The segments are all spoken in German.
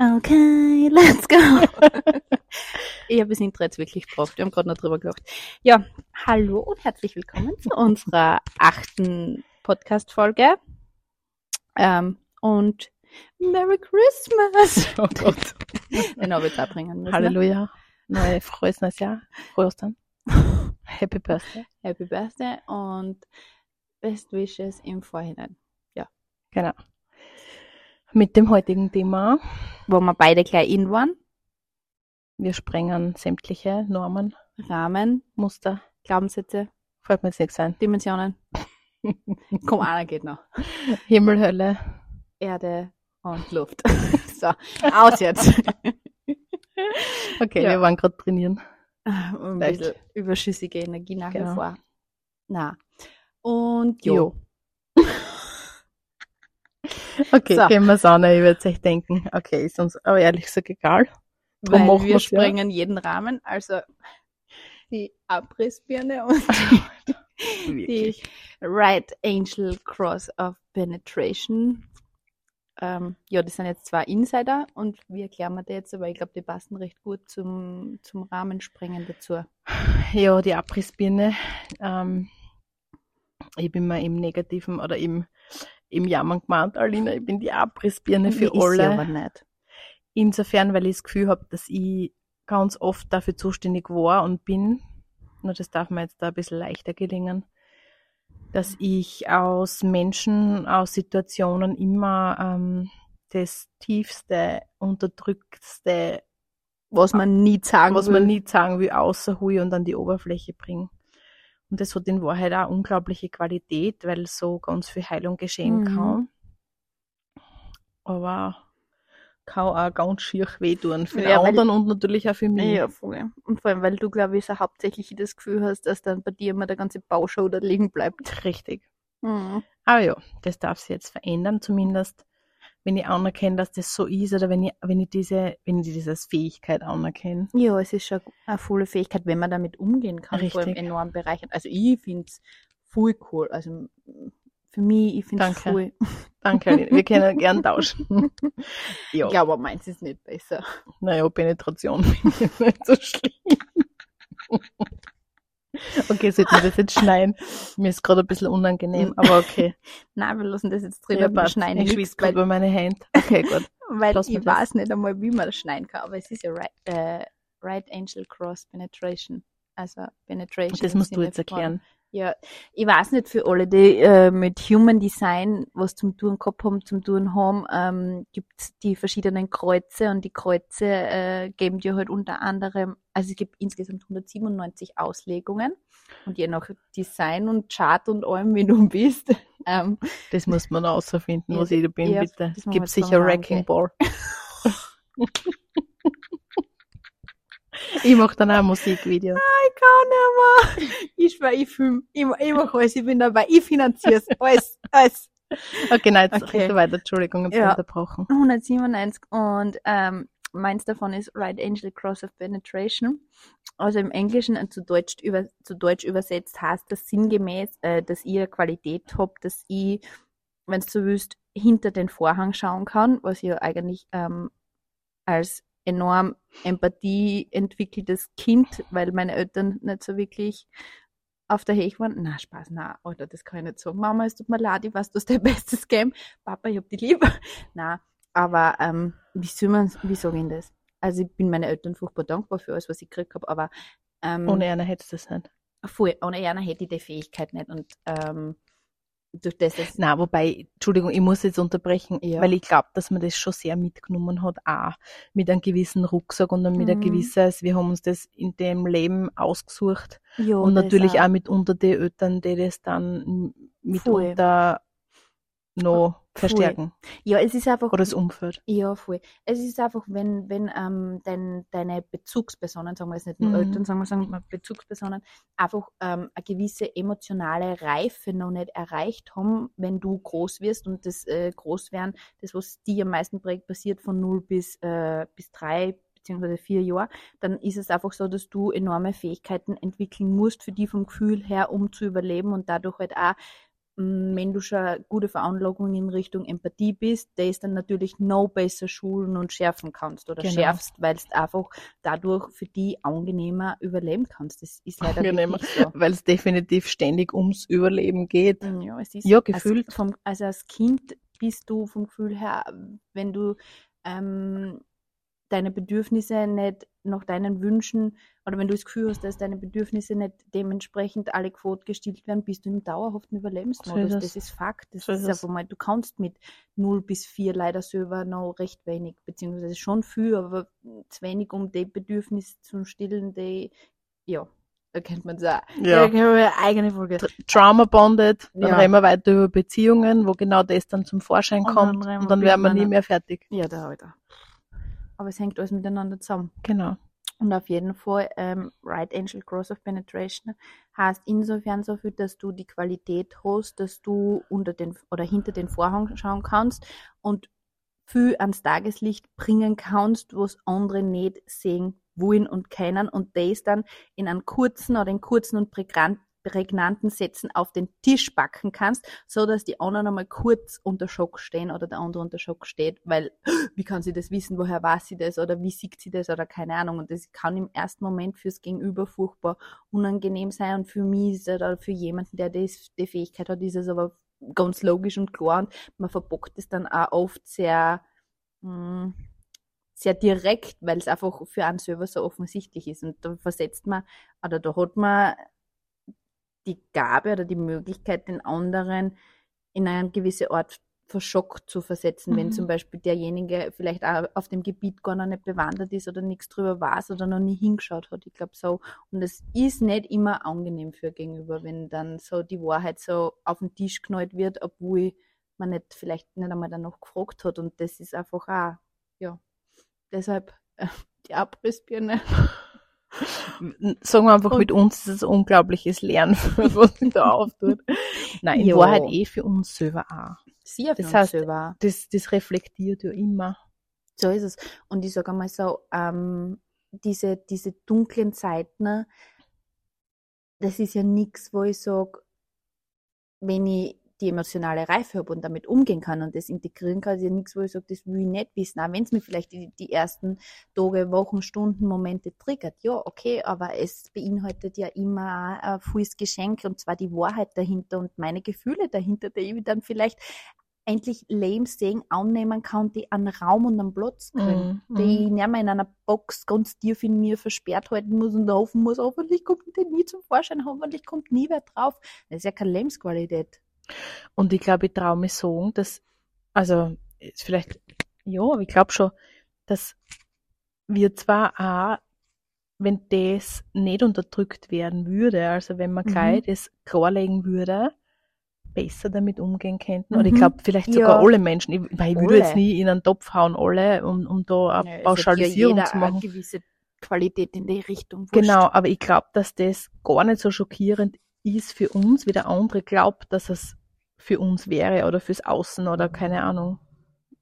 Okay, let's go. ich habe das Intro jetzt wirklich gebraucht. Wir haben gerade noch drüber gelacht. Ja, hallo und herzlich willkommen zu unserer achten Podcast-Folge. Ähm, und Merry Christmas. Oh Gott. Den habe ich da bringen müssen. Halleluja. Neue frohes neues Jahr. Frohe Ostern. Happy Birthday. Happy Birthday und Best Wishes im Vorhinein. Genau. Mit dem heutigen Thema. Wo wir beide gleich in waren. Wir sprengen sämtliche Normen, Rahmen, Muster. Glaubenssätze, Fällt mir jetzt nichts ein. Dimensionen. Komm, einer geht noch. Himmel, Hölle. Erde und Luft. so, aus jetzt. Okay, Ja. wir waren gerade trainieren. Ein Vielleicht. bisschen überschüssige Energie nach wie Genau. vor. Na. Und jo. Jo. Okay, So. gehen wir es an. Ich würde euch denken, okay, ist uns aber ehrlich gesagt egal. Weil machen wir wir's, ja. sprengen jeden Rahmen, also die Abrissbirne und die. Right Angel Cross of Penetration. Ähm, ja, das sind jetzt zwei Insider und wie erklären wir die jetzt, aber ich glaube, die passen recht gut zum, zum Rahmensprengen dazu. Ja, die Abrissbirne. Ähm, ich bin mal im Negativen oder im, im Jammern gemeint, Alina, ich bin die Abrissbirne für ist sie alle. aber nicht. Insofern, weil ich das Gefühl habe, dass ich ganz oft dafür zuständig war und bin, nur das darf mir jetzt da ein bisschen leichter gelingen, dass ich aus Menschen, aus Situationen immer ähm, das tiefste, unterdrücktste, Was man nie sagen was will. man nie sagen will, außer Hui und an die Oberfläche bringen. Und das hat in Wahrheit auch unglaubliche Qualität, weil so ganz viel Heilung geschehen Mhm. kann. Aber kann auch ganz schier wehtun. Für Ja, weil- anderen und natürlich auch für mich. Ja, voll. Und vor allem, weil du, glaube ich, so hauptsächlich das Gefühl hast, dass dann bei dir immer der ganze Baushow da liegen bleibt. Richtig. Mhm. Aber ja, das darf sich jetzt verändern, zumindest wenn ich anerkenne, dass das so ist oder wenn ich, wenn ich diese, wenn ich diese Fähigkeit anerkenne. Ja, es ist schon eine volle Fähigkeit, wenn man damit umgehen kann, vor allem Richtig. enorm bereichern. Also ich finde es voll cool. Also für mich, ich finde es voll. Danke, Aline. Wir können gern tauschen. ja, Ich glaube, meins ist nicht besser. naja, Penetration finde ich nicht so schlimm. Okay, sollten wir das jetzt schneiden? Mir ist gerade ein bisschen unangenehm, aber okay. Nein, wir lassen das jetzt drin Ja, schneiden ich schwitze gerade über meine Hände. Okay, gut. weil wir ich weiß nicht einmal, wie man das schneiden kann. Aber es ist ja right, äh, right Angel Cross Penetration. Also Penetration. Das musst du jetzt von- erklären. Ja, ich weiß nicht für alle, die äh, mit Human Design was zum Tun gehabt haben, zum Tun haben, ähm, gibt's die verschiedenen Kreuze und die Kreuze äh, geben dir halt unter anderem, also es gibt insgesamt 197 Auslegungen und je nach Design und Chart und allem, wie du bist, ähm, Das muss man rausfinden, Ja, was ich da bin, ja, bitte. Gibt sicher Wrecking Ball. ich mache dann auch Musikvideo. ich kann nicht mehr. Ich schwör, ich film, ich, ich mach alles, ich bin dabei, ich finanziere alles, alles. Okay, nein, jetzt Okay. weiter. Entschuldigung, jetzt Ja. unterbrochen. 197 und ähm, meins davon ist Right Angel Cross of Penetration. Also im Englischen und zu Deutsch, über, zu Deutsch übersetzt heißt das sinngemäß, äh, dass ihr Qualität habt, dass ich, wenn du so willst, hinter den Vorhang schauen kann, was ich ja eigentlich ähm, als enorm Empathie entwickeltes Kind, weil meine Eltern nicht so wirklich auf der Hech waren. Na, Spaß, na, Alter, das kann ich nicht sagen. Mama, es tut mir leid, ich weiß, du hast dein bestes Game. Papa, ich hab dich lieb. Na, aber ähm, wie soll man, wie sage ich das? Also ich bin meinen Eltern furchtbar dankbar für alles, was ich gekriegt habe, aber ähm, Ohne einer hättest du das nicht. voll, ohne einer hätte ich die Fähigkeit nicht und ähm, durch das, dass Na, wobei, Entschuldigung, ich muss jetzt unterbrechen, Ja. weil ich glaube, dass man das schon sehr mitgenommen hat, auch mit einem gewissen Rucksack und mit einem Mhm. gewissen, wir haben uns das in dem Leben ausgesucht ja, und natürlich auch mitunter die Eltern, die das dann mitunter noch verstärken. Ja, es ist einfach Oder das Umfeld. Ja, voll. Es ist einfach, wenn, wenn ähm, dein, deine Bezugspersonen, sagen wir jetzt nicht nur Mhm. Eltern, sagen wir, sagen wir Bezugspersonen, einfach ähm, eine gewisse emotionale Reife noch nicht erreicht haben, wenn du groß wirst und das äh, Großwerden, das, was die am meisten prägt, passiert von 0 bis, äh, bis 3 beziehungsweise 4 Jahre, dann ist es einfach so, dass du enorme Fähigkeiten entwickeln musst, für die vom Gefühl her, um zu überleben und dadurch halt auch wenn du schon gute Veranlagung in Richtung Empathie bist, das dann natürlich noch besser schulen und schärfen kannst oder Genau. schärfst, weil es einfach dadurch für die angenehmer überleben kannst. Das ist leider Angenehmer. so. Weil es definitiv ständig ums Überleben geht. Ja, es ist Ja, als, gefühlt. vom, also als Kind bist du vom Gefühl her, wenn du ähm, deine Bedürfnisse nicht nach deinen Wünschen oder wenn du das Gefühl hast, dass deine Bedürfnisse nicht dementsprechend alle Quote gestillt werden, bist du im dauerhaften Überlebensmodus. So ist das es. ist Fakt. Das So ist ist es. einfach mal, du kannst mit 0 bis 4 leider selber noch recht wenig, beziehungsweise schon viel, aber zu wenig, um die Bedürfnisse zu stillen, die, ja, da kennt man sagen. Ja. Da können wir eine eigene Folge. Trauma bonded, dann Ja. reden wir weiter über Beziehungen, wo genau das dann zum Vorschein Und kommt dann und dann wären wir nie mehr fertig. Ja, da, Alter. Aber es hängt alles miteinander zusammen. Genau. Und auf jeden Fall, ähm, Right Angel Cross of Penetration heißt insofern so viel, dass du die Qualität hast, dass du unter den oder hinter den Vorhang schauen kannst und viel ans Tageslicht bringen kannst, was andere nicht sehen wollen und können und das dann in einem kurzen oder in kurzen und prägnant- prägnanten Sätzen auf den Tisch packen kannst, so dass die anderen einmal kurz unter Schock stehen oder der andere unter Schock steht, weil wie kann sie das wissen, woher weiß sie das oder wie sieht sie das oder keine Ahnung. Und das kann im ersten Moment fürs Gegenüber furchtbar unangenehm sein und für mich oder für jemanden, der das, die Fähigkeit hat, ist es aber ganz logisch und klar und man verbockt es dann auch oft sehr, mh, sehr direkt, weil es einfach für einen selber so offensichtlich ist. Und da versetzt man, oder da hat man die Gabe oder die Möglichkeit, den anderen in eine gewisse Art verschockt zu versetzen, wenn Mhm. zum Beispiel derjenige vielleicht auch auf dem Gebiet gar noch nicht bewandert ist oder nichts drüber weiß oder noch nie hingeschaut hat. Ich glaube so. Und es ist nicht immer angenehm für Gegenüber, wenn dann so die Wahrheit so auf den Tisch knallt wird, obwohl man nicht vielleicht nicht einmal danach gefragt hat. Und das ist einfach auch, ja, deshalb äh, die Abrissbirne. Sagen wir einfach, Und- mit uns ist es ein unglaubliches Lernen, was sich da auftut. Nein, in Ja. Wahrheit eh für uns selber auch. Sie auf Das uns heißt, selber. Das, das reflektiert ja immer. So ist es. Und ich sage einmal so, ähm, diese, diese dunklen Zeiten, das ist ja nichts, wo ich sage, wenn ich die emotionale Reife habe und damit umgehen kann und das integrieren kann, ist ja nichts, wo ich sage, das will ich nicht wissen. Auch wenn es mir vielleicht die, die ersten Tage, Wochen, Stunden, Momente triggert. Ja, okay, aber es beinhaltet ja immer ein volles Geschenk und zwar die Wahrheit dahinter und meine Gefühle dahinter, die ich dann vielleicht endlich lame sehen, annehmen kann, die einen Raum und einen Platz kriegen Mhm, die ich nicht mehr in einer Box ganz tief in mir versperrt halten muss und hoffen muss, hoffentlich kommt der nie zum Vorschein, hoffentlich kommt nie wer drauf. Das ist ja keine Lebensqualität. Und ich glaube, ich traue mich sagen, dass, also, vielleicht, ja, ich glaube schon, dass wir zwar auch, wenn das nicht unterdrückt werden würde, also wenn man Mhm. gleich das klarlegen würde, besser damit umgehen könnten. Oder ich Mhm. glaube, vielleicht Ja. sogar alle Menschen. Ich, weil ich würde Alle. jetzt nie in einen Topf hauen, alle, um, um da eine Ja, Pauschalisierung ja zu machen. Eine gewisse Qualität in die Richtung. Wurscht. Genau, aber ich glaube, dass das gar nicht so schockierend ist für uns, wie der andere glaubt, dass es für uns wäre oder fürs Außen oder keine Ahnung.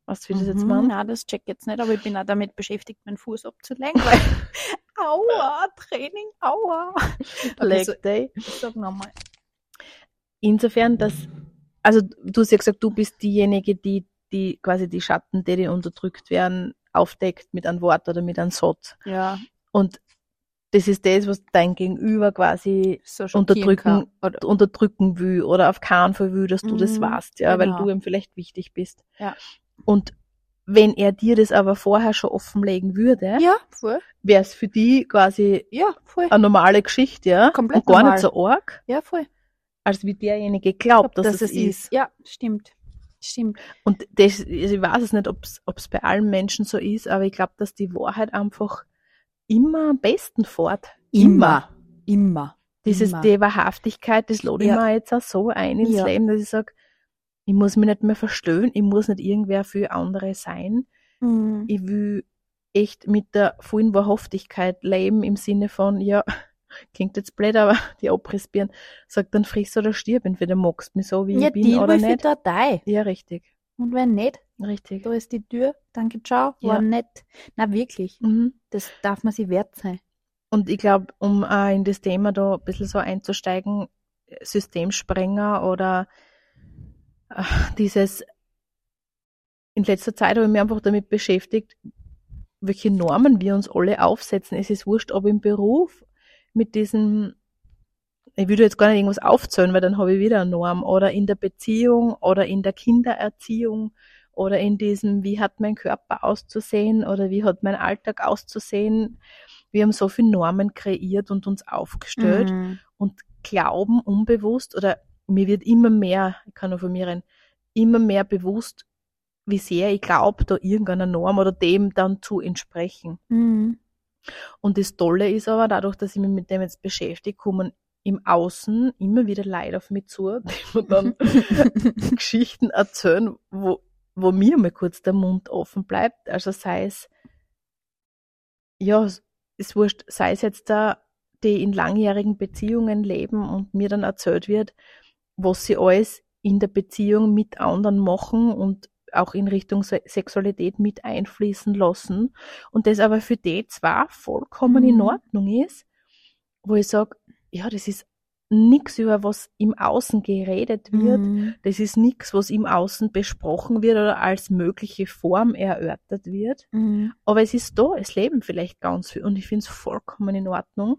Was will das jetzt Mhm, machen? Nein, das check jetzt nicht, aber ich bin auch damit beschäftigt, meinen Fuß abzulenken, weil aua, Training, aua. Leg Day. sag nochmal. Insofern, dass, also du hast ja gesagt, du bist diejenige, die, die quasi die Schatten, die, die unterdrückt werden, aufdeckt mit einem Wort oder mit einem Satz. Ja, Und das ist das, was dein Gegenüber quasi so unterdrücken, unterdrücken will oder auf keinen Fall will, dass du das Mhm, weißt, ja, weil genau. du ihm vielleicht wichtig bist. Ja. Und wenn er dir das aber vorher schon offenlegen würde, ja, wäre es für die quasi Ja, voll. eine normale Geschichte, ja, Komplett und gar normal. nicht so arg, Ja, voll. als wie derjenige glaubt, dass, es ist. Ja, stimmt. Stimmt. Und das, ich weiß es nicht, ob es bei allen Menschen so ist, aber ich glaube, dass die Wahrheit einfach immer am besten fährt. Immer. Immer. Dieses, Immer. die Wahrhaftigkeit, das lade ich Ja. mir jetzt auch so ein ins Ja. Leben, dass ich sage, ich muss mich nicht mehr verstehen, ich muss nicht irgendwer für andere sein. Mhm. Ich will echt mit der vollen Wahrhaftigkeit leben im Sinne von, ja, klingt jetzt blöd, aber die Abrissbirnen sagt dann friss oder stirb, entweder magst du mich so, wie Ja, ich bin die oder will für nicht. Datei. Ja, richtig, Und wenn nicht, richtig. da ist die Tür. Danke, ciao. War Ja. nett. Na, wirklich. Mhm. Das darf man sich wert sein. Und ich glaube, um auch in das Thema da ein bisschen so einzusteigen, Systemsprenger oder ach, dieses, in letzter Zeit habe ich mich einfach damit beschäftigt, welche Normen wir uns alle aufsetzen. Es ist wurscht, ob im Beruf mit diesem, ich würde jetzt gar nicht irgendwas aufzählen, weil dann habe ich wieder eine Norm, oder in der Beziehung oder in der Kindererziehung oder in diesem, wie hat mein Körper auszusehen oder wie hat mein Alltag auszusehen. Wir haben so viele Normen kreiert und uns aufgestellt Mhm. und glauben unbewusst oder mir wird immer mehr, ich kann nur von mir reden, immer mehr bewusst, wie sehr ich glaube, da irgendeiner Norm oder dem dann zu entsprechen. Mhm. Und das Tolle ist aber, dadurch, dass ich mich mit dem jetzt beschäftige, kommen im Außen immer wieder Leute auf mich zu, die mir dann Geschichten erzählen, wo, wo mir mal kurz der Mund offen bleibt. Also sei es, ja, es ist wurscht, sei es jetzt da, die in langjährigen Beziehungen leben und mir dann erzählt wird, was sie alles in der Beziehung mit anderen machen und auch in Richtung Se Sexualität mit einfließen lassen. Und das aber für die zwar vollkommen in Mhm. Ordnung ist, wo ich sage, ja, das ist nichts, über was im Außen geredet wird. Mhm. Das ist nichts, was im Außen besprochen wird oder als mögliche Form erörtert wird. Mhm. Aber es ist da, es leben vielleicht ganz viel. Und ich finde es vollkommen in Ordnung,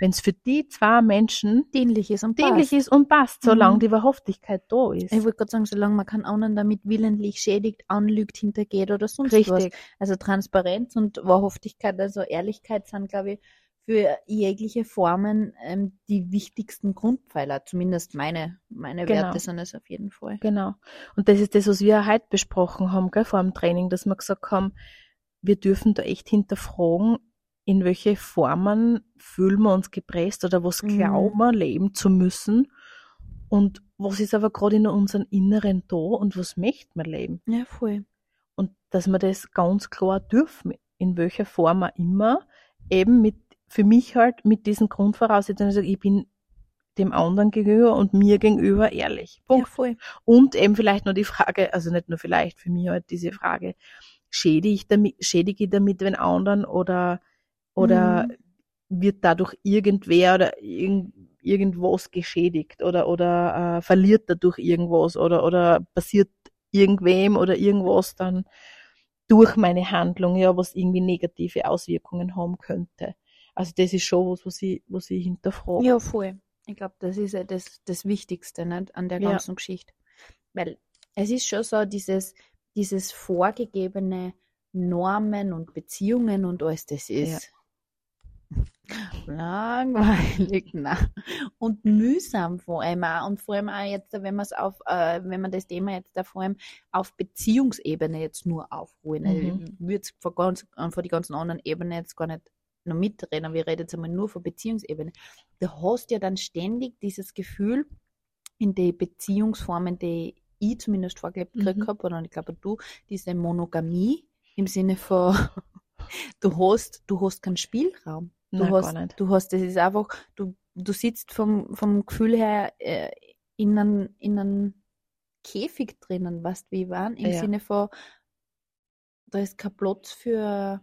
wenn es für die zwei Menschen Dienlich ist und dienlich passt. ist und passt, solange Mhm. die Wahrhaftigkeit da ist. Ich wollte gerade sagen, solange man keinen anderen damit willentlich schädigt, anlügt, hintergeht oder sonst was. Richtig. Also Transparenz und Wahrhaftigkeit, also Ehrlichkeit sind, glaube ich, für jegliche Formen ähm, die wichtigsten Grundpfeiler. Zumindest meine, meine Genau. Werte sind es auf jeden Fall. Genau. Und das ist das, was wir heute besprochen haben, gell, vor dem Training, dass wir gesagt haben, wir dürfen da echt hinterfragen, in welche Formen fühlen wir uns gepresst oder was Mhm. glauben wir, leben zu müssen und was ist aber gerade in unserem Inneren da und was möchten wir leben. Ja, voll. Und dass wir das ganz klar dürfen, in welcher Form auch immer, eben mit, für mich halt mit diesen Grundvoraussetzungen, also ich bin dem anderen gegenüber und mir gegenüber ehrlich. Ja, Punkt. voll. Und eben vielleicht nur die Frage, also nicht nur vielleicht, für mich halt diese Frage, schädige ich damit, schädige ich damit den anderen oder, oder Mhm. wird dadurch irgendwer oder irgend, irgendwas geschädigt oder, oder äh, verliert dadurch irgendwas oder, oder passiert irgendwem oder irgendwas dann durch meine Handlung, ja, was irgendwie negative Auswirkungen haben könnte. Also das ist schon was, was ich, was ich hinterfrage. Ja, voll. Ich glaube, das ist ja das, das Wichtigste nicht, an der Ja. ganzen Geschichte. Weil es ist schon so, dieses, dieses vorgegebene Normen und Beziehungen und alles, das ist langweilig na. und mühsam vor allem auch. Und vor allem auch jetzt, wenn man es auf, äh, wenn man das Thema jetzt da vor allem auf Beziehungsebene jetzt nur. Also Mhm. Ich würde vor, ganz, äh, vor die ganzen anderen Ebenen jetzt gar nicht noch mitreden. Wir reden jetzt einmal nur von Beziehungsebene. Du hast ja dann ständig dieses Gefühl in die Beziehungsformen, die ich zumindest vorgelebt Mhm. habe, oder ich glaube du, diese Monogamie im Sinne von, du hast, du hast keinen Spielraum. Du Nein, hast, gar nicht. du hast, das ist einfach, du, du sitzt vom, vom Gefühl her äh, in einem, in einem Käfig drinnen, weißt wie ich waren, im Ja. Sinne von, da ist kein Platz für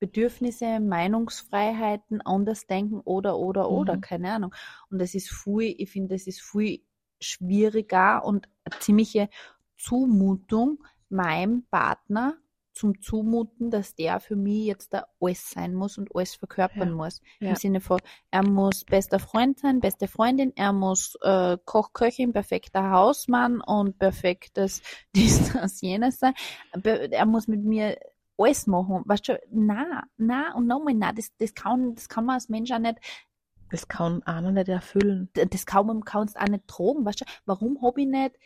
Bedürfnisse, Meinungsfreiheiten, Andersdenken oder, oder, oder, Mhm. keine Ahnung. Und das ist viel, ich finde, das ist viel schwieriger und eine ziemliche Zumutung meinem Partner zum Zumuten, dass der für mich jetzt da alles sein muss und alles verkörpern Ja. muss. Ja. Im Sinne von, er muss bester Freund sein, beste Freundin, er muss äh, Koch, Köchin, perfekter Hausmann und perfektes dies, das, jenes sein. Er muss mit mir alles machen. Weißt du, na, na und nochmal na, das, das kann, das kann man als Mensch auch nicht, Das kann einer nicht erfüllen. das kann man kannst auch nicht drogen, weißt du, warum hab ich nicht,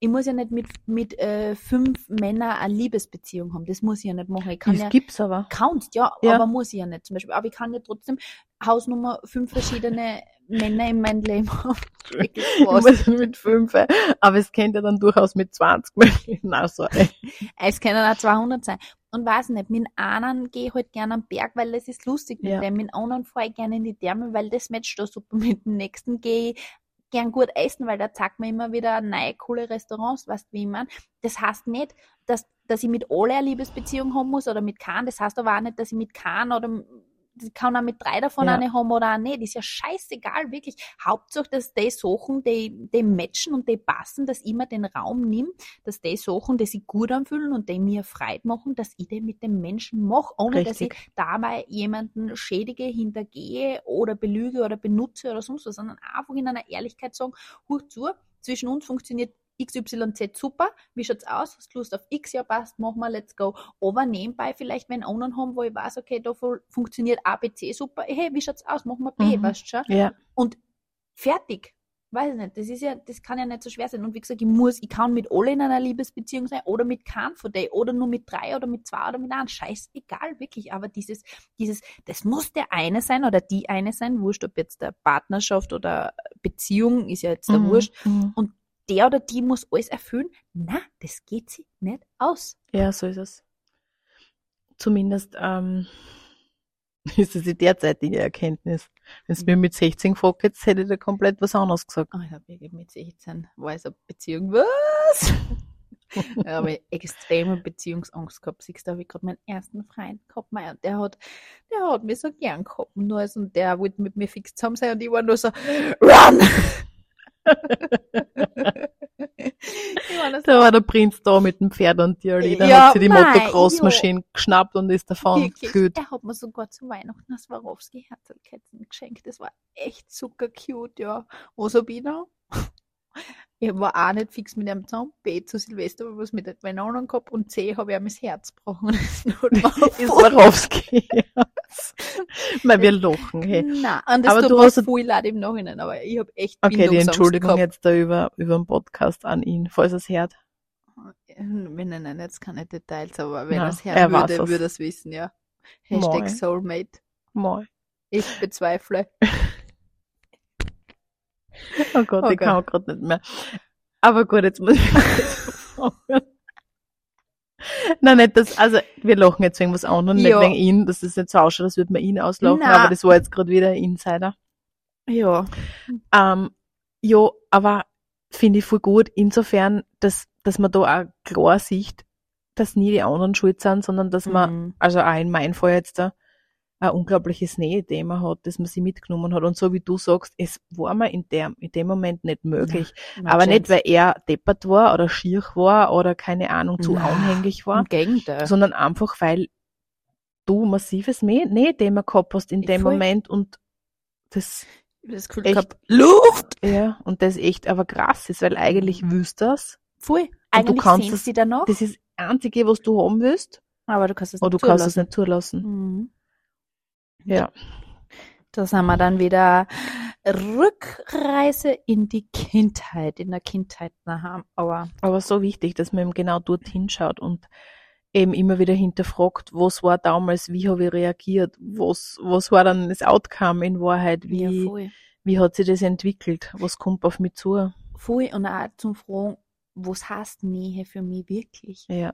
ich muss ja nicht mit, mit äh, fünf Männern eine Liebesbeziehung haben, das muss ich ja nicht machen. Ich kann Das ja, gibt's aber. kannst, ja, Ja. aber muss ich ja nicht zum Beispiel. Aber ich kann ja trotzdem Hausnummer fünf verschiedene Männer in meinem Leben krass. muss mit fünf, äh, aber es kennt ja dann durchaus mit 20 möglichen. Also, ey. Es können auch 200 sein. Und weiß nicht, mit einem gehe ich halt gerne am Berg, weil das ist lustig mit Ja. dem. Mit anderen fahre ich gerne in die Therme, weil das matcht da super. Mit dem nächsten gehe ich gern gut essen, weil da zeigt mir immer wieder neue, coole Restaurants, weißt du, wie ich mein. Das heißt nicht, dass, dass ich mit alle eine Liebesbeziehung haben muss oder mit keinem. Das heißt aber auch nicht, dass ich mit keinem oder kann auch mit drei davon Ja. eine haben oder auch nicht. Ist ja scheißegal, wirklich. Hauptsache, dass die Sachen, die, die matchen und die passen, dass ich mir den Raum nimm, dass die Sachen, die sich gut anfühlen und die mir Freude machen, dass ich die mit dem Menschen mache, ohne dass Richtig. ich dabei jemanden schädige, hintergehe oder belüge oder benutze oder sonst was, sondern einfach in einer Ehrlichkeit sagen, huch zu, zwischen uns funktioniert XYZ super, wie schaut's aus? Hast du Lust auf X? Ja, passt, machen wir, let's go. Aber nebenbei vielleicht, wenn anderen haben, wo ich weiß, okay, da fu- funktioniert ABC super, hey, wie schaut's aus? Machen wir B, Mhm. weißt du schon? Ja, Und fertig. Weiß ich nicht, das ist ja, das kann ja nicht so schwer sein. Und wie gesagt, ich muss, ich kann mit alle in einer Liebesbeziehung sein oder mit keinem von denen oder nur mit drei oder mit zwei oder mit einem. Scheißegal, wirklich. Aber dieses, dieses, das muss der eine sein oder die eine sein, wurscht, ob jetzt der Partnerschaft oder Beziehung, ist ja jetzt der Mhm. Wurscht. Mhm. Der oder die muss alles erfüllen. Na, das geht sich nicht aus. Ja, so ist es. Zumindest ähm, ist es die derzeitige Erkenntnis. Wenn es mir mit 16 gefragt hättest, hätte ich da komplett was anderes gesagt. Oh, ich habe mit 16 war ich so Beziehung, was? da habe ich extreme Beziehungsangst gehabt. Siehst du, da habe ich gerade meinen ersten Freund gehabt. Mei, und der hat, der hat mich so gern gehabt. Nur also, und der wollte mit mir fix zusammen sein und ich war nur so, run! Da war der Prinz da mit dem Pferd und die Alida Ja, hat sie die Motocross-Maschine geschnappt und ist davon Wirklich. Er hat mir sogar zu Weihnachten das Swarovski Herzlketten geschenkt. Das war echt super cute, ja. Was hab ich war auch nicht fix mit einem zusammen. B zu Silvester ich was mit den anderen gehabt und C habe ich ihm das Herz gebrochen. Das Ist Swarovski. Mal wir lochen, hey. Nein, und das Aber du hast- voll leid im Nachhinein, aber ich habe echt Okay, die Entschuldigung gehabt. jetzt da über, über den Podcast an ihn, falls er es hört. Wir nennen jetzt keine Details, aber wenn Na, er es er hören weiß würde, würde er es wissen, ja. Hashtag Moi. Soulmate. Mal. Ich bezweifle. Oh Gott, Oh ich Gott. kann gerade nicht mehr. Aber gut, jetzt muss ich. Nein, nicht das, also wir lachen jetzt wegen was anderem, nicht Ja. wegen ihn, dass es nicht so ausschaut, als würde man ihn auslachen, Na. aber das war jetzt gerade wieder ein Insider. Ja. Ähm, ja, aber finde ich voll gut, insofern, dass, dass man da auch klar sieht, dass nie die anderen schuld sind, sondern dass man, Mhm. also auch in meinem Fall jetzt da, ein unglaubliches Nähe-Thema hat, dass man sie mitgenommen hat. Und so wie du sagst, es war mir in, der, in dem Moment nicht möglich. Aber nicht, weil er deppert war oder schier war oder keine Ahnung, zu Na, anhänglich war, Im Gegenteil. sondern einfach, weil du massives Nähthema gehabt hast in Ja, dem voll. Moment und das, das Gefühl echt- gehabt, Luft! ja, und das echt aber krass ist, weil eigentlich willst du das. Voll. Und du Eigentlich kannst es- sie danach, Das ist das Einzige, was du haben willst, aber du kannst es aber du nicht kannst es zulassen. nicht zulassen. Mhm. Ja. Da sind wir dann wieder Rückreise in die Kindheit, in der Kindheit daheim. Aber Aber so wichtig, dass man eben genau dorthin schaut und eben immer wieder hinterfragt, was war damals, wie habe ich reagiert, was, was war dann das Outcome in Wahrheit, wie, ja, wie hat sich das entwickelt, was kommt auf mich zu. Voll. Und auch zum Fragen, was heißt Nähe für mich wirklich? Ja,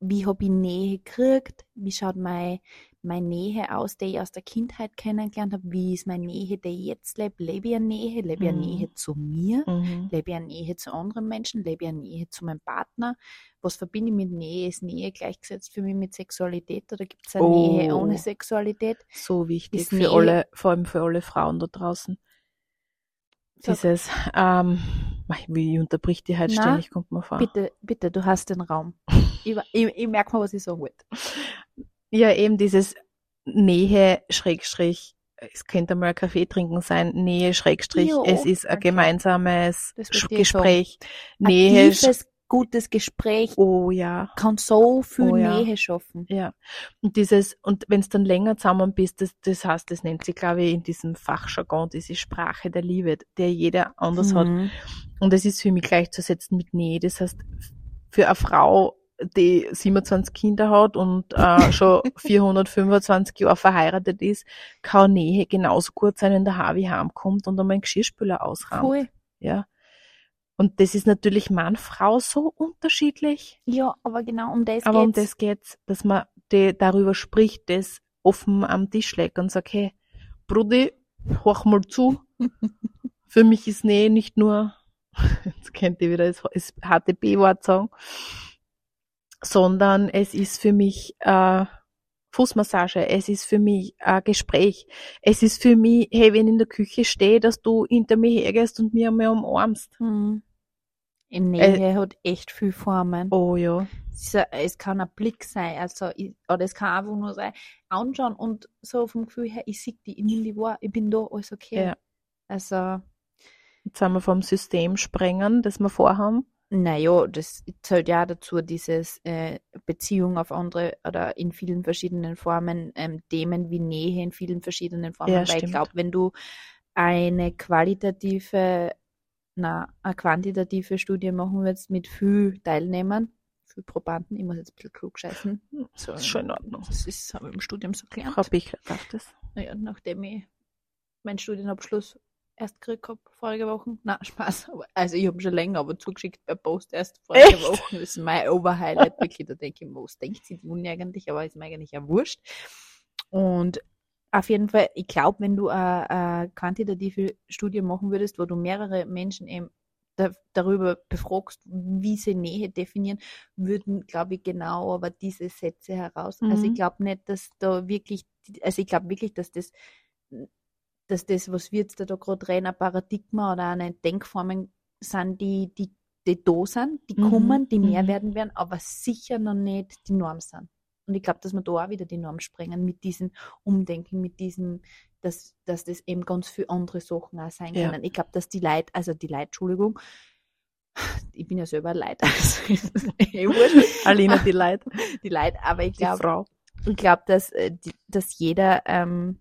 Wie habe ich Nähe gekriegt? Wie schaut meine, meine Nähe aus, die ich aus der Kindheit kennengelernt habe? Wie ist meine Nähe, die ich jetzt lebe? Lebe ich eine Nähe? Lebe ich eine Mhm. Nähe zu mir? mhm. Lebe ich eine Nähe zu anderen Menschen? Lebe ich eine Nähe zu meinem Partner? Was verbinde ich mit Nähe? Ist Nähe gleichgesetzt für mich mit Sexualität oder gibt es eine Oh. Nähe ohne Sexualität? so wichtig Ist für Nähe- alle, vor allem für alle Frauen da draußen. Dieses, ähm, wie unterbricht die halt Na, ständig, kommt mir vor. Bitte, bitte, du hast den Raum. ich, ich, ich merke mal, was ich sagen wollte. Ja, eben dieses Nähe, Schrägstrich, es könnte mal ein Kaffee trinken sein, Nähe, Schrägstrich, Jo, es ist ein gemeinsames Das Gespräch. Ein Nähe, tiefes, gutes Gespräch oh ja, kann so viel Oh ja. Nähe schaffen. ja. Und dieses, und wenn es dann länger zusammen bist, das, das heißt, das nennt sich, glaube ich, in diesem Fachjargon, diese Sprache der Liebe, der jeder anders hat. Mhm. Und es ist für mich gleichzusetzen mit Nähe. Das heißt, für eine Frau, die 27 Kinder hat und äh, schon 425 Jahre verheiratet ist, kann Nähe genauso gut sein, wenn der Harvey heimkommt und einmal einen Geschirrspüler ausräumt. Voll. Ja. Und das ist natürlich Mann, Frau so unterschiedlich. Ja, aber genau um das Aber um geht's. das geht's, dass man die, darüber spricht, das offen am Tisch legt und sagt, hey, Brudi, hoch mal zu. Für mich ist Nähe nicht nur, jetzt kennt ihr wieder das, das HTB-Wort sagen, sondern es ist für mich äh, Fußmassage, es ist für mich ein Gespräch. Es ist für mich, hey, wenn ich in der Küche stehe, dass du hinter mir hergehst und mir einmal umarmst. Mhm. Im Nähe hat echt viel Formen. Oh ja. Es, es kann ein Blick sein, also ich, oder es kann einfach nur sein, anschauen und so vom Gefühl her, ich sehe die, ich nehme die wahr, ich bin da, alles okay. Ja. Also, Jetzt sind wir vom System sprengen, das wir vorhaben. Naja, das zählt ja dazu, dieses äh, Beziehung auf andere oder in vielen verschiedenen Formen, ähm, Themen wie Nähe in vielen verschiedenen Formen, Ja, weil ich glaube, wenn du eine qualitative, na, eine quantitative Studie machen würdest mit viel Teilnehmern, viel Probanden, ich muss jetzt ein bisschen klug scheißen. So, ist schon in Ordnung. Das ist, habe ich im Studium so gelernt. Frau Bichler darf das. Naja, nachdem ich meinen Studienabschluss erst gekriegt habe, vorige Woche. Na, Spaß. Also ich habe schon länger, aber zugeschickt per Post erst vorige Echt? Woche. Das ist mein Overhighlight. Wirklich, da denke ich, mir, was denkt sie die Uni eigentlich? Aber ist mir eigentlich ja wurscht. Und auf jeden Fall, ich glaube, wenn du eine, eine quantitative Studie machen würdest, wo du mehrere Menschen eben da, darüber befragst, wie sie Nähe definieren, würden, glaube ich, genau aber diese Sätze heraus. Also ich Mhm. glaube nicht, dass da wirklich, also ich glaube wirklich, dass das, dass das, was wir jetzt da gerade reden, ein Paradigma oder eine Denkformen sind, die, die, die da sind, die Mhm, kommen, die mehr mhm. werden werden, aber sicher noch nicht die Norm sind. Und ich glaube, dass wir da auch wieder die Norm sprengen mit diesem Umdenken, mit diesem, dass, dass das eben ganz viele andere Sachen auch sein Ja. können. Ich glaube, dass die Leute, also die Leute, Entschuldigung, ich bin ja selber Leid, also eh. Alina, die Leid, die Leute, aber ich glaube, ich glaube, dass, äh, dass jeder ähm,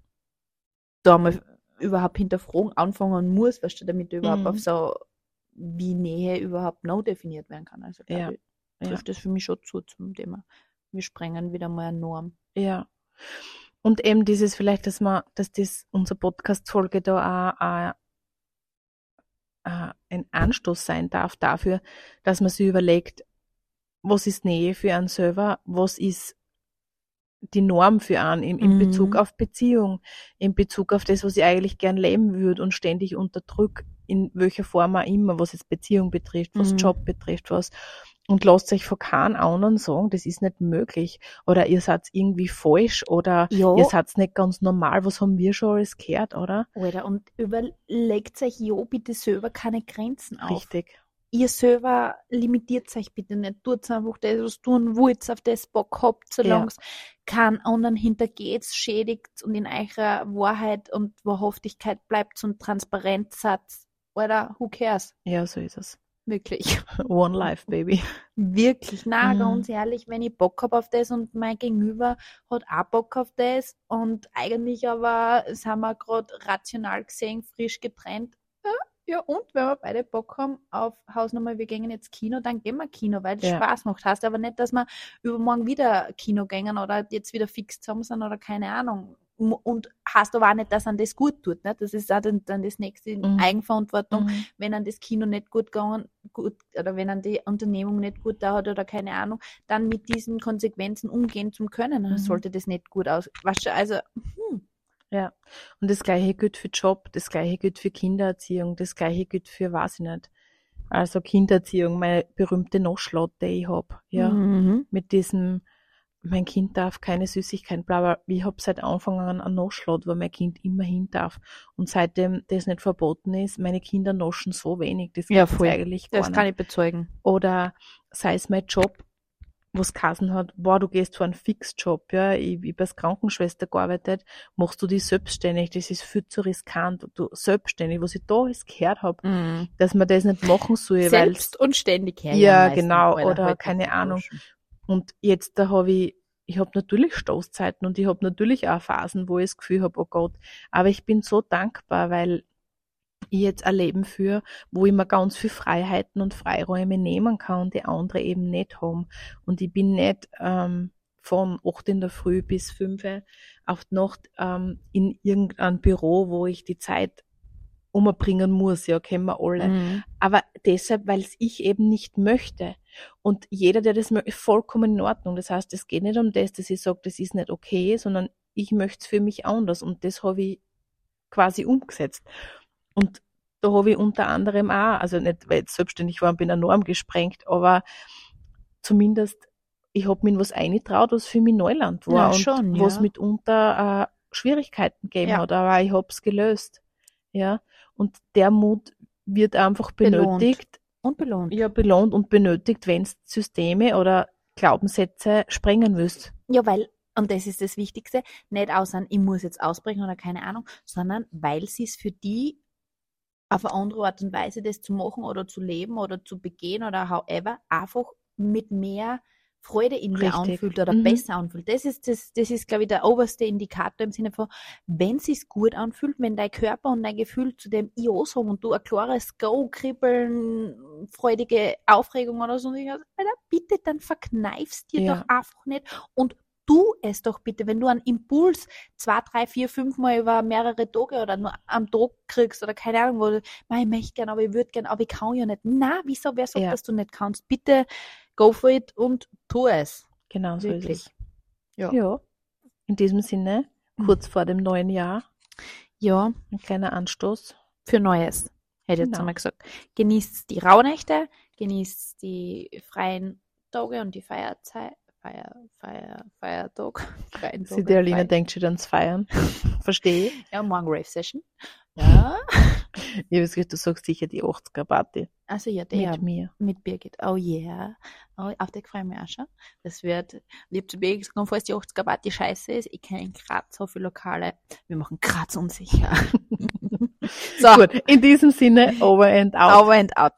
da mal überhaupt hinterfragen anfangen muss, weißt du, damit du überhaupt Mhm. auf so, wie Nähe überhaupt noch definiert werden kann. Also, Ja, ich, ja. trifft das für mich schon zu zum Thema. Wir sprengen wieder mal eine Norm. Ja. Und eben dieses vielleicht, dass man, dass das unsere Podcast-Folge da auch, auch, auch ein Anstoß sein darf dafür, dass man sich überlegt, was ist Nähe für einen selber, was ist die Norm für einen in, in Mhm. Bezug auf Beziehung, in Bezug auf das, was ich eigentlich gern leben würde und ständig unterdrück, in welcher Form auch immer, was jetzt Beziehung betrifft, was Mhm. Job betrifft, was und lasst euch von keinem anderen sagen, das ist nicht möglich. Oder ihr seid irgendwie falsch oder Ja. ihr seid nicht ganz normal. Was haben wir schon alles gehört, oder? Alter, und überlegt euch ja bitte selber keine Grenzen auf. Richtig. Ihr selber limitiert euch bitte nicht. Tut einfach das, was tun wollt, auf das Bock habt, solange es keinen anderen hintergeht, schädigt und in eurer Wahrheit und Wahrhaftigkeit bleibt und Transparenz hat. Oder who cares? Ja, so ist es. Wirklich. One life, baby. Wirklich, na, Mhm. ganz ehrlich, wenn ich Bock hab auf das und mein Gegenüber hat auch Bock auf das und eigentlich aber sind wir gerade rational gesehen frisch getrennt. Ja, und wenn wir beide Bock haben auf Hausnummer, wir gehen jetzt Kino, dann gehen wir Kino, weil es Ja. Spaß macht. Heißt aber nicht, dass wir übermorgen wieder Kino gehen oder jetzt wieder fix zusammen sind oder keine Ahnung. Und heißt aber auch nicht, dass an das gut tut. Ne? Das ist auch dann, dann das nächste Mhm. Eigenverantwortung Mhm. wenn an das Kino nicht gut gegangen, gut, oder wenn an die Unternehmung nicht gut da hat oder keine Ahnung, dann mit diesen Konsequenzen umgehen zu können, Mhm. sollte das nicht gut aus. Weißt du, also, hm, Ja. Und das gleiche gilt für Job, das gleiche gilt für Kindererziehung, das gleiche gilt für, weiß ich nicht. Also Kindererziehung, meine berühmte Noschlot, die ich hab, ja. Mhm. Mit diesem, mein Kind darf keine Süßigkeiten, bla, bla. Ich hab seit Anfang an einen Noschlot, wo mein Kind immer hin darf. Und seitdem das nicht verboten ist, meine Kinder noschen so wenig, das Ja, voll. eigentlich gar Das nicht. kann ich bezeugen. Oder sei es mein Job, wo es geheißen hat, boah, du gehst vor einen Fixjob, ja, ich, ich als Krankenschwester gearbeitet, machst du dich selbstständig, das ist viel zu riskant, du selbstständig, was ich da alles gehört hab, dass man das nicht machen soll, weil Selbst und ständig her. Ja, genau, oder keine Ahnung. und jetzt da habe ich, ich habe natürlich Stoßzeiten und ich habe natürlich auch Phasen, wo ich das Gefühl habe, oh Gott, aber ich bin so dankbar, weil ich jetzt ein Leben führe, wo ich mir ganz viel Freiheiten und Freiräume nehmen kann, die andere eben nicht haben. Und ich bin nicht ähm, von 8 in der Früh bis 5 auf die Nacht ähm, in irgendeinem Büro, wo ich die Zeit umbringen muss, ja, kennen wir alle Mhm. aber deshalb, weil es ich eben nicht möchte. Und jeder, der das möchte, ist vollkommen in Ordnung. Das heißt, es geht nicht um das, dass ich sage, das ist nicht okay, sondern ich möchte es für mich anders. Und das habe ich quasi umgesetzt. Und da habe ich unter anderem auch, also nicht, weil ich selbstständig war und bin eine Norm gesprengt, aber zumindest ich hab mich in was eingetraut, was für mich Neuland war Ja, und schon, was ja. mitunter äh, Schwierigkeiten gegeben Ja. hat, aber ich hab's gelöst. Ja, und der Mut wird einfach Belohnt. benötigt, Und belohnt. ja, belohnt und benötigt, wenn's Systeme oder Glaubenssätze sprengen willst. Ja, weil, und das ist das Wichtigste, nicht aus an, ich muss jetzt ausbrechen oder keine Ahnung, sondern weil sie es für die auf eine andere Art und Weise, das zu machen oder zu leben oder zu begehen oder however, einfach mit mehr Freude in dir Richtig. anfühlt oder Mhm. besser anfühlt. Das ist, das, das ist, glaube ich, der oberste Indikator im Sinne von, wenn es sich gut anfühlt, wenn dein Körper und dein Gefühl zu dem Ja sagen und du ein klares Go, Kribbeln, freudige Aufregung oder so, Alter, bitte, dann verkneifst dir Ja. doch einfach nicht und tu es doch bitte, wenn du einen Impuls zwei, drei, vier, fünf Mal über mehrere Tage oder nur am Tag kriegst oder keine Ahnung, wo du, "Mei, ich möchte gerne, aber ich würde gerne, aber ich kann ja nicht. Na, wieso, wer sagt, Ja. dass du nicht kannst? Bitte go for it und tu es. Genau so Wirklich. ist es. Ja. ja. In diesem Sinne, kurz vor dem neuen Jahr, Ja, ein kleiner Anstoß. für Neues, hätte ich jetzt Genau. einmal gesagt. Genießt die Rauhnächte, genießt die freien Tage und die Feierzeit, Feier, Feier, Feiertag, freien Sie, die Alina denkt schon ans Feiern. Verstehe. Ja, morgen Rave Session. Ja. Ich weiß nicht, du sagst sicher die 80er Party Also ja, mit der mir. mit Birgit. Oh yeah. Oh, auf die freue ich mich auch schon. Das wird, hab zu Birgit gesagt, falls die 80er Party scheiße ist, ich kenne in Graz so viele Lokale. Wir machen Graz unsicher. so, Gut, in diesem Sinne, over and out. over and out.